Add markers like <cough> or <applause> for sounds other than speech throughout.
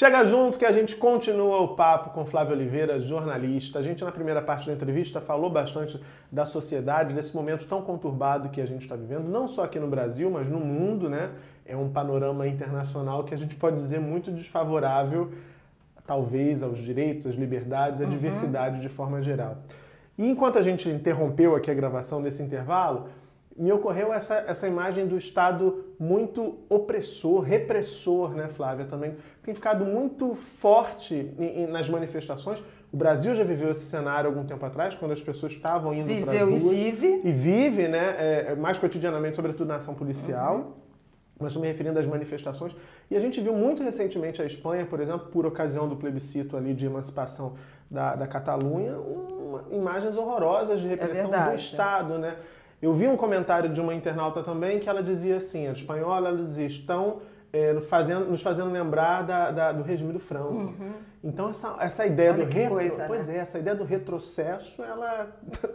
Chega junto que a gente continua o papo com Flávio Oliveira, jornalista. A gente, na primeira parte da entrevista, falou bastante da sociedade, desse momento tão conturbado que a gente está vivendo, não só aqui no Brasil, mas no mundo, né? É um panorama internacional que a gente pode dizer muito desfavorável, talvez, aos direitos, às liberdades, à uhum. diversidade de forma geral. E enquanto a gente interrompeu aqui a gravação nesse intervalo, me ocorreu essa, essa imagem do Estado muito opressor, repressor, né, Flávia? Também tem ficado muito forte em, em, nas manifestações. O Brasil já viveu esse cenário algum tempo atrás, quando as pessoas estavam indo para as ruas. Viveu e vive. E vive, né? É, mais cotidianamente, sobretudo na ação policial. Uhum. Mas estou me referindo às manifestações. E a gente viu muito recentemente a Espanha, por exemplo, por ocasião do plebiscito ali de emancipação da, da Catalunha, uma, imagens horrorosas de é repressão é do Estado, né? Eu vi um comentário de uma internauta também que ela dizia assim, a espanhola, ela dizia, estão é, fazendo, nos fazendo lembrar da, da, do regime do Franco. Uhum. Então essa, essa ideia Olha do retro, coisa, pois né? é, essa ideia do retrocesso, ela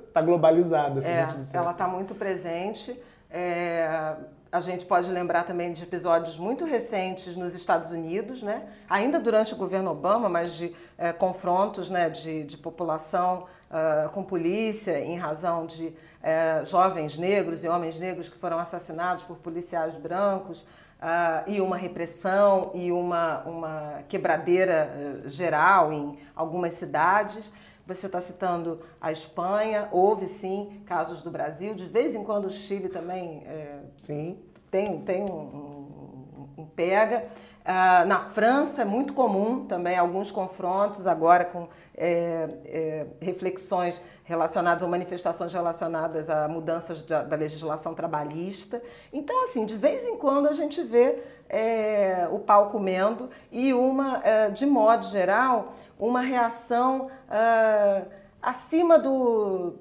está <laughs> globalizada, se é, a gente disser Ela assim. está muito presente. É, a gente pode lembrar também de episódios muito recentes nos Estados Unidos, né? ainda durante o governo Obama, mas de é, confrontos né, de, de população uh, com polícia em razão de é, jovens negros e homens negros que foram assassinados por policiais brancos, uh, e uma repressão e uma, uma quebradeira uh, geral em algumas cidades. Você está citando a Espanha, houve sim casos do Brasil, de vez em quando o Chile também é, sim. tem, tem um, um, um pega. Uh, na França é muito comum também alguns confrontos agora com é, é, reflexões relacionadas ou manifestações relacionadas a mudanças da, da, legislação trabalhista. Então, assim, de vez em quando a gente vê é, o pau comendo e uma, é, de modo geral, uma reação uh, acima do,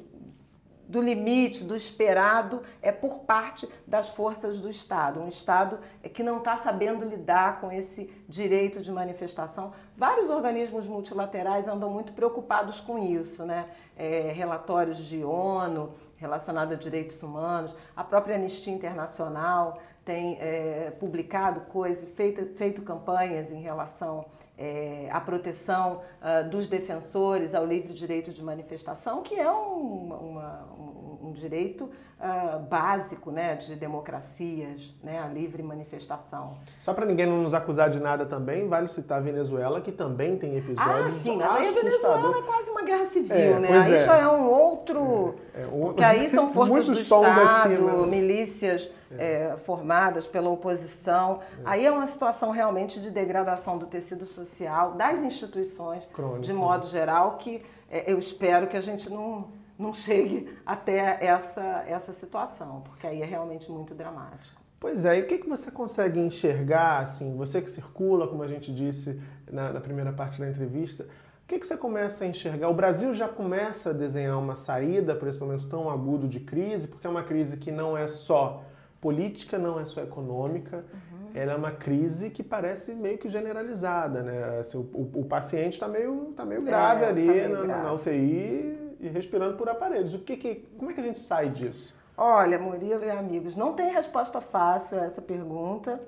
do limite, do esperado, é por parte das forças do Estado. Um Estado que não está sabendo lidar com esse direito de manifestação. Vários organismos multilaterais andam muito preocupados com isso, né? É, relatórios de ONU relacionados a direitos humanos, a própria Anistia Internacional tem é, publicado coisas, feito, feito campanhas em relação é, à proteção uh, dos defensores ao livre direito de manifestação, que é um, uma, um, um direito uh, básico né, de democracias, né, a livre manifestação. Só para ninguém não nos acusar de nada também, vale citar a Venezuela, que também tem episódios Ah, sim, mas aí a Venezuela é quase uma guerra civil, é, né? Aí é. já é um outro... É, é, porque aí <laughs> são forças do Estado, acima. milícias é, formadas pela oposição. É. Aí é uma situação realmente de degradação do tecido social, das instituições, de modo geral, que é, eu espero que a gente não, não chegue até essa, essa situação, porque aí é realmente muito dramático. Pois é, e o que, que você consegue enxergar, assim, você que circula, como a gente disse na, na primeira parte da entrevista, o que, que você começa a enxergar? O Brasil já começa a desenhar uma saída para esse momento tão agudo de crise, porque é uma crise que não é só política não é só econômica, uhum. ela é uma crise que parece meio que generalizada, né? Assim, o, o, paciente está meio, tá meio grave é, ali tá meio na, grave. na, UTI e respirando por aparelhos. O que, que, como é que a gente sai disso? Olha, Murilo e amigos, não tem resposta fácil a essa pergunta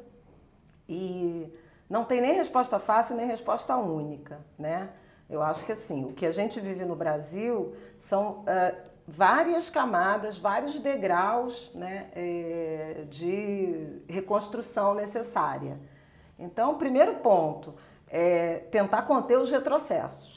e não tem nem resposta fácil nem resposta única, né? Eu acho que assim, o que a gente vive no Brasil são uh, várias camadas, vários degraus né, é, de reconstrução necessária. Então, o primeiro ponto é tentar conter os retrocessos.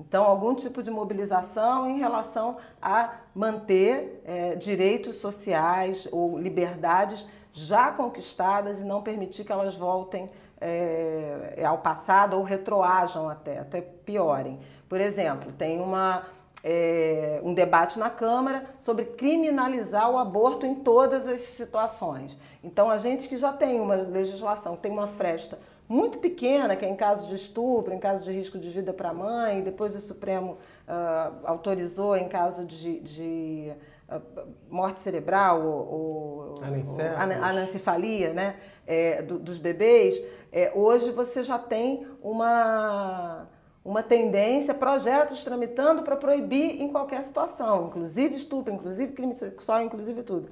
Então, algum tipo de mobilização em relação a manter é, direitos sociais ou liberdades já conquistadas e não permitir que elas voltem é, ao passado ou retroajam até, até piorem. Por exemplo, tem uma é, um debate na Câmara sobre criminalizar o aborto em todas as situações. Então, a gente que já tem uma legislação, tem uma fresta muito pequena, que é em caso de estupro, em caso de risco de vida para a mãe, depois o Supremo uh, autorizou em caso de, de uh, morte cerebral ou, ou anencefalia né, é, do, dos bebês, é, hoje você já tem uma uma tendência, projetos tramitando para proibir em qualquer situação, inclusive estupro, inclusive crime sexual, inclusive tudo.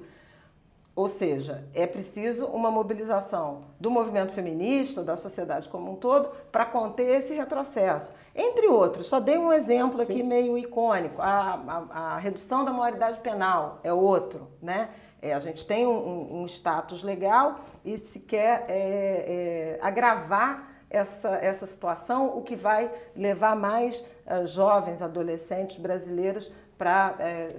Ou seja, é preciso uma mobilização do movimento feminista, da sociedade como um todo, para conter esse retrocesso. Entre outros, só dei um exemplo aqui Sim. meio icônico: a, a, a, redução da maioridade penal é outro, né? É, a gente tem um, um, status legal e se quer é, é, agravar essa, essa situação, o que vai levar mais uh, jovens, adolescentes brasileiros para é,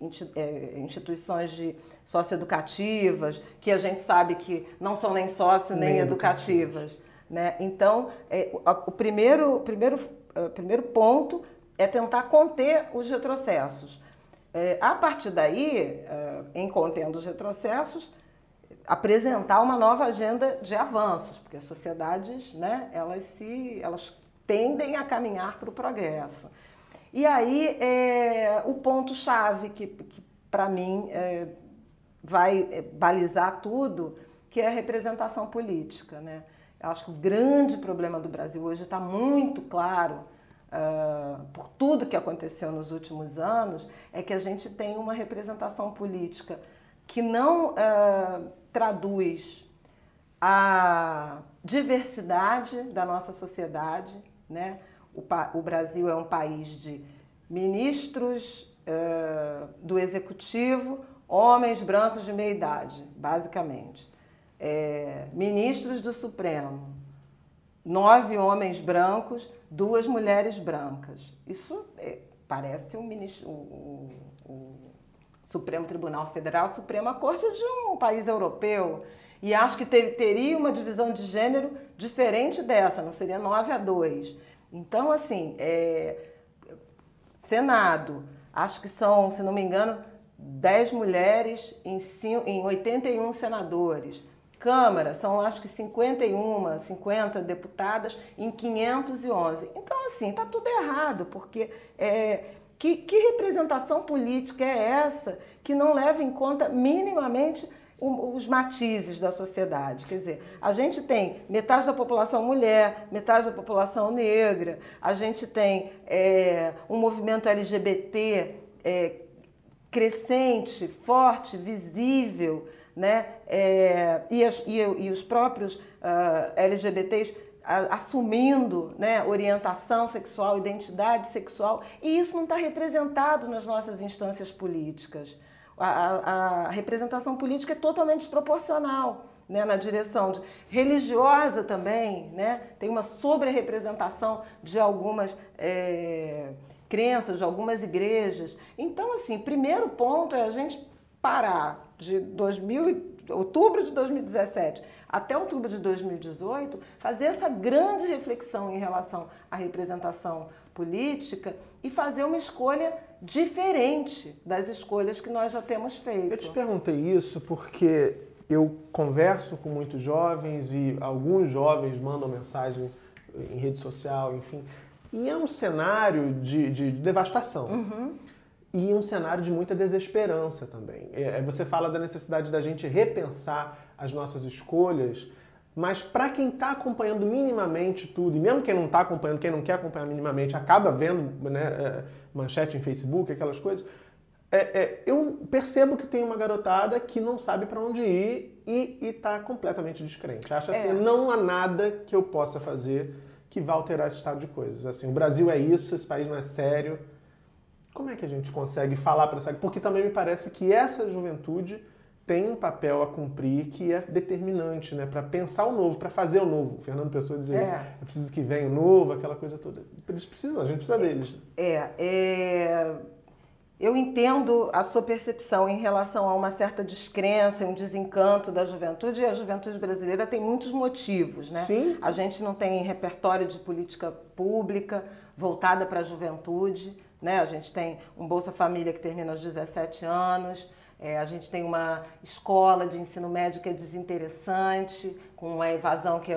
instituições de socioeducativas, que a gente sabe que não são nem sócio nem, nem educativas. Né? Então, é, o primeiro, primeiro, uh, primeiro ponto é tentar conter os retrocessos. É, a partir daí, uh, em contendo os retrocessos, apresentar uma nova agenda de avanços, porque as sociedades, né, elas se, elas tendem a caminhar para o progresso. E aí é, o ponto chave que, que para mim é, vai é, balizar tudo, que é a representação política, né? Eu acho que o grande problema do Brasil hoje está muito claro uh, por tudo que aconteceu nos últimos anos, é que a gente tem uma representação política que não uh, traduz a diversidade da nossa sociedade. Né? O, o Brasil é um país de ministros uh, do executivo, homens brancos de meia idade, basicamente. É, ministros do Supremo, nove homens brancos, duas mulheres brancas. Isso é, parece um ministro, o, Supremo Tribunal Federal, Suprema Corte de um país europeu. E acho que ter, teria uma divisão de gênero diferente dessa, não seria 9 a 2. Então, assim, é, Senado, acho que são, se não me engano, 10 mulheres em, em 81 senadores. Câmara, são acho que 51, 50 deputadas em 511. Então, assim, está tudo errado, porque é, que, que representação política é essa que não leva em conta minimamente os matizes da sociedade. Quer dizer, a gente tem metade da população mulher, metade da população negra, a gente tem é, um movimento LGBT é, crescente, forte, visível, né? É, e, as, e, e, os próprios uh, ah, LGBTs assumindo né, orientação sexual, identidade sexual, e isso não está representado nas nossas instâncias políticas. A, a, representação política é totalmente desproporcional né, na direção de, religiosa também, né, tem uma sobre-representação de algumas é, crenças, de algumas igrejas. Então, assim, primeiro ponto é a gente parar de 2000, outubro de 2017 até outubro de 2018, fazer essa grande reflexão em relação à representação política e fazer uma escolha diferente das escolhas que nós já temos feito. Eu te perguntei isso porque eu converso com muitos jovens e alguns jovens mandam mensagem em rede social, enfim. E é um cenário de, de devastação. Uhum. E um cenário de muita desesperança também. É, você fala da necessidade da gente repensar as nossas escolhas, mas para quem está acompanhando minimamente tudo, e mesmo quem não está acompanhando, quem não quer acompanhar minimamente, acaba vendo né, é, manchete em Facebook, aquelas coisas, é, é, eu percebo que tem uma garotada que não sabe para onde ir e está completamente descrente. Acha assim, é. não há nada que eu possa fazer que vá alterar esse estado de coisas. Assim, o Brasil é isso, esse país não é sério. Como é que a gente consegue falar para essa... Porque também me parece que essa juventude tem um papel a cumprir que é determinante, né? Para pensar o novo, para fazer o novo. O Fernando Pessoa dizia é. isso. É preciso que venha o novo, aquela coisa toda. Eles precisam, a gente precisa deles. É, é, eu entendo a sua percepção em relação a uma certa descrença, um desencanto da juventude, e a juventude brasileira tem muitos motivos, né? Sim. A gente não tem repertório de política pública voltada para a juventude, né? A gente tem um Bolsa Família que termina aos 17 anos, é, a gente tem uma escola de ensino médio que é desinteressante, com uma evasão que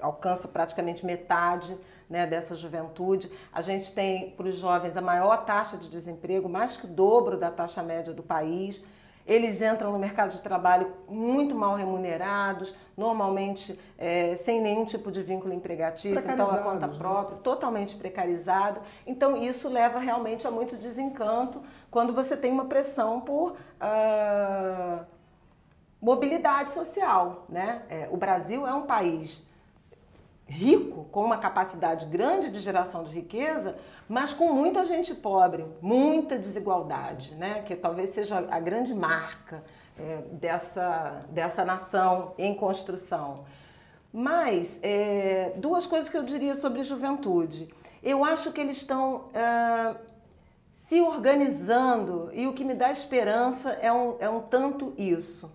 alcança praticamente metade né, dessa juventude. A gente tem para os jovens a maior taxa de desemprego, mais que o dobro da taxa média do país. Eles entram no mercado de trabalho muito mal remunerados, normalmente é, sem nenhum tipo de vínculo empregatício, então a conta né? própria, totalmente precarizado. Então isso leva realmente a muito desencanto quando você tem uma pressão por uh, mobilidade social. Né? É, o Brasil é um país rico, com uma capacidade grande de geração de riqueza, mas com muita gente pobre, muita desigualdade, né? que talvez seja a grande marca é, dessa, dessa nação em construção. Mas, é, duas coisas que eu diria sobre juventude. Eu acho que eles estão é, se organizando e o que me dá esperança é um, é um tanto isso.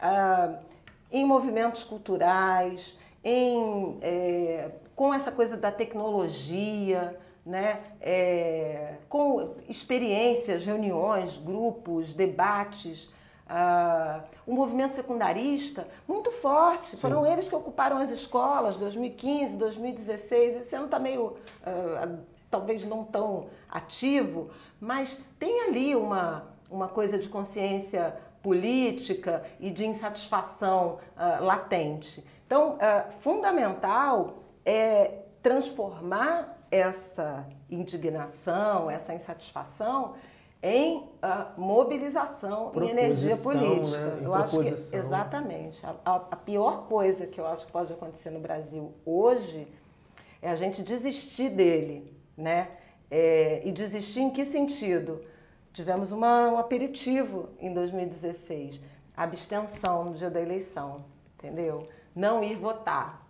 É, em movimentos culturais, em, é, com essa coisa da tecnologia, né? É, com experiências, reuniões, grupos, debates. Uh, o movimento secundarista muito forte. Sim. Foram eles que ocuparam as escolas 2015, 2016. Esse ano está meio, uh, talvez não tão ativo, mas tem ali uma, uma coisa de consciência política e de insatisfação uh, latente. Então, uh, fundamental é transformar essa indignação, essa insatisfação em uh, mobilização, em energia política. Né? Em eu acho que exatamente. A, a, a, pior coisa que eu acho que pode acontecer no Brasil hoje é a gente desistir dele, né? É, e desistir em que sentido? Tivemos uma, um aperitivo em 2016, abstenção no dia da eleição, entendeu? não ir votar,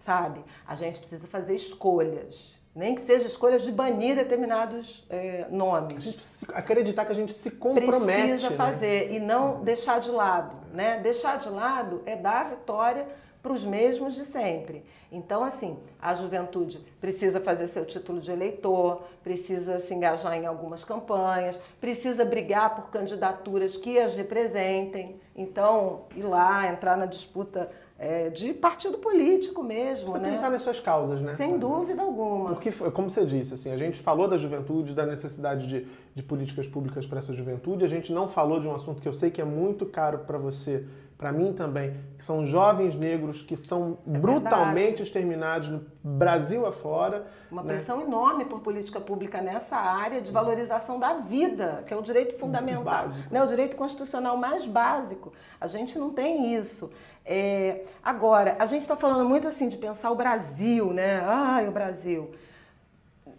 sabe? A gente precisa fazer escolhas. Nem que seja escolhas de banir determinados é, nomes. A gente precisa acreditar que a gente se compromete. Precisa né? fazer e não deixar de lado. Né? Deixar de lado é dar a vitória para os mesmos de sempre. Então, assim, a juventude precisa fazer seu título de eleitor, precisa se engajar em algumas campanhas, precisa brigar por candidaturas que as representem. Então, ir lá, entrar na disputa é, de partido político mesmo. Você né? pensar nas suas causas, né? Sem dúvida alguma. Porque, como você disse, assim, a gente falou da juventude, da necessidade de, de políticas públicas para essa juventude, a gente não falou de um assunto que eu sei que é muito caro para você, para mim também, que são jovens negros que são é brutalmente verdade. exterminados no Brasil afora. Uma né? pressão enorme por política pública nessa área de valorização da vida, que é o direito fundamental, básico. Né? o direito constitucional mais básico. A gente não tem isso. É, agora, a gente está falando muito assim de pensar o Brasil, né? Ai, o Brasil.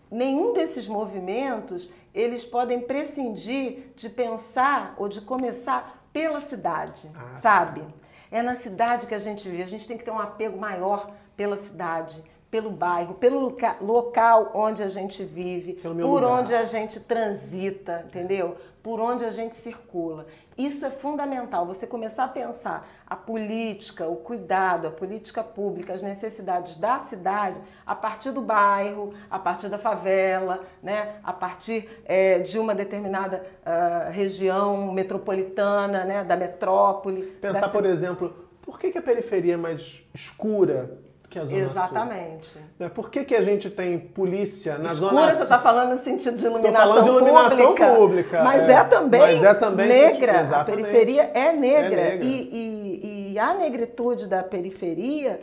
Nenhum desses movimentos eles podem prescindir de pensar ou de começar pela cidade, ah, sabe? Sim. É na cidade que a gente vive. A gente tem que ter um apego maior pela cidade pelo bairro, pelo local onde a gente vive, por lugar. onde a gente transita, entendeu? Por onde a gente circula. Isso é fundamental, você começar a pensar a política, o cuidado, a política pública, as necessidades da cidade a partir do bairro, a partir da favela, né? a partir é, de uma determinada uh, região metropolitana, né? da metrópole. Pensar, da... por exemplo, por que, que a periferia é mais escura que a Zona Exatamente. Sul. Né, por que, que a gente tem polícia na Escura, Zona Sul? você está falando no sentido de iluminação pública. falando de iluminação pública. pública mas é, é, também mas é também negra. Exatamente. A periferia é negra. É negra. E, e, e a negritude da periferia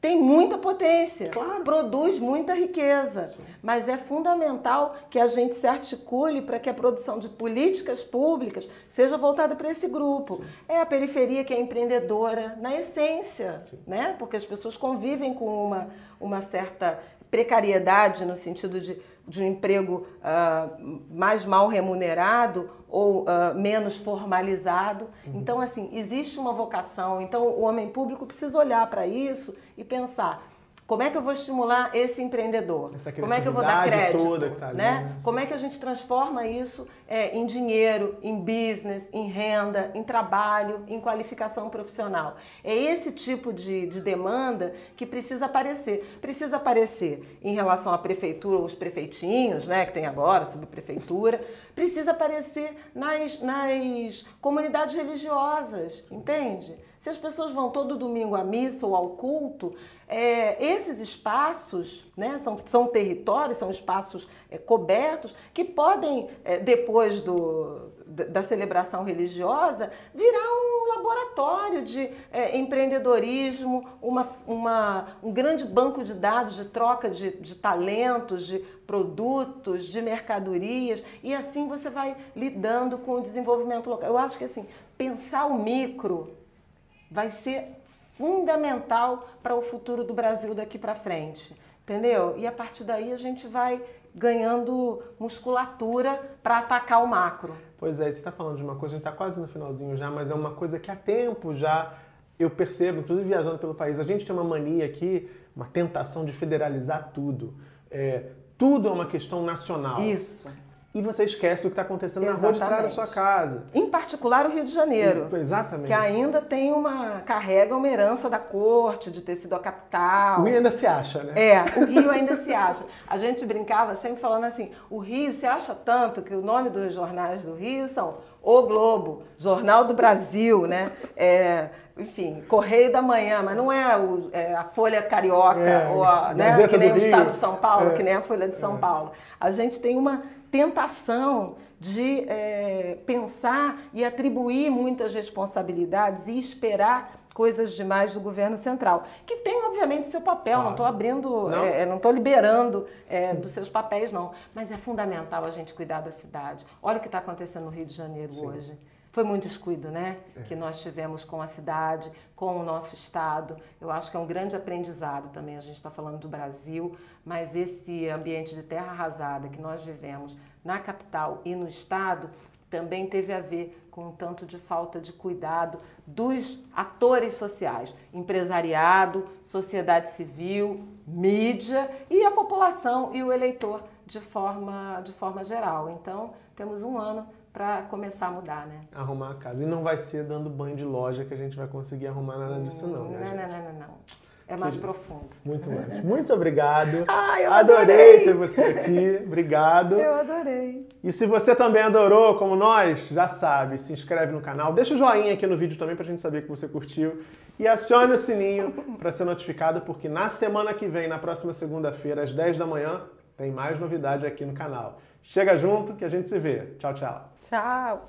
tem muita potência, claro. produz muita riqueza, Sim. mas é fundamental que a gente se articule para que a produção de políticas públicas seja voltada para esse grupo. Sim. É a periferia que é empreendedora na essência, Sim. né? Porque as pessoas convivem com uma, uma certa precariedade no sentido de, de um emprego uh, mais mal remunerado ou uh, menos formalizado. Uhum. Então, assim, existe uma vocação. Então, o homem público precisa olhar para isso e pensar como é que eu vou estimular esse empreendedor? Como é que eu vou dar crédito? Toda que tá ali, né? né? Como é que a gente transforma isso é, em dinheiro, em business, em renda, em trabalho, em qualificação profissional? É esse tipo de, de demanda que precisa aparecer. Precisa aparecer em relação à prefeitura, os prefeitinhos, né, que tem agora, subprefeitura. Precisa aparecer nas, nas comunidades religiosas, entende? Se as pessoas vão todo domingo à missa ou ao culto, é, esses espaços né, são, são territórios, são espaços é, cobertos que podem, é, depois do, da celebração religiosa, virar um laboratório de é, empreendedorismo, uma, uma, um grande banco de dados de troca de, de talentos, de produtos, de mercadorias, e assim você vai lidando com o desenvolvimento local. Eu acho que assim, pensar o micro vai ser fundamental para o futuro do Brasil daqui para frente. Entendeu? E a partir daí a gente vai ganhando musculatura para atacar o macro. Pois é, você está falando de uma coisa, a gente está quase no finalzinho já, mas é uma coisa que há tempo já eu percebo, inclusive viajando pelo país, a gente tem uma mania aqui, uma tentação de federalizar tudo. É, tudo é uma questão nacional. Isso e você esquece do que está acontecendo Exatamente. na rua de trás da sua casa. Em particular o Rio de Janeiro. Exatamente. Que ainda tem uma. carrega uma herança da corte, de ter sido a capital. O Rio ainda se acha, né? É, o Rio ainda se acha. A gente brincava sempre falando assim: o Rio se acha tanto que o nome dos jornais do Rio são O Globo, Jornal do Brasil, né? É, enfim, Correio da Manhã, mas não é, o, é a Folha Carioca, é, ou a, né, que nem o Estado de São Paulo, é, que nem a Folha de São é. Paulo. A gente tem uma tentação de é, pensar e atribuir muitas responsabilidades e esperar coisas demais do governo central, que tem obviamente seu papel. Claro. Não estou abrindo, não é, estou liberando é, dos seus papéis não, mas é fundamental a gente cuidar da cidade. Olha o que está acontecendo no Rio de Janeiro Sim. hoje. Foi muito descuido, né? É. Que nós tivemos com a cidade, com o nosso estado. Eu acho que é um grande aprendizado também. A gente está falando do Brasil, mas esse ambiente de terra arrasada que nós vivemos na capital e no estado também teve a ver com um tanto de falta de cuidado dos atores sociais, empresariado, sociedade civil, mídia e a população e o eleitor de forma, de forma geral. Então, temos um ano para começar a mudar, né? Arrumar a casa. E não vai ser dando banho de loja que a gente vai conseguir arrumar nada disso, não, né, não, gente? Não, não, não, não. É mais que... profundo. Muito <laughs> mais. Muito obrigado. <laughs> Ah, eu adorei. adorei ter você aqui. Obrigado. Eu adorei. E se você também adorou, como nós, já sabe, se inscreve no canal, deixa o joinha aqui no vídeo também pra gente saber que você curtiu e acione o sininho <laughs> para ser notificado, porque na semana que vem, na próxima segunda-feira, às 10 da manhã, tem mais novidade aqui no canal. Chega junto que a gente se vê. Tchau, tchau. Tchau!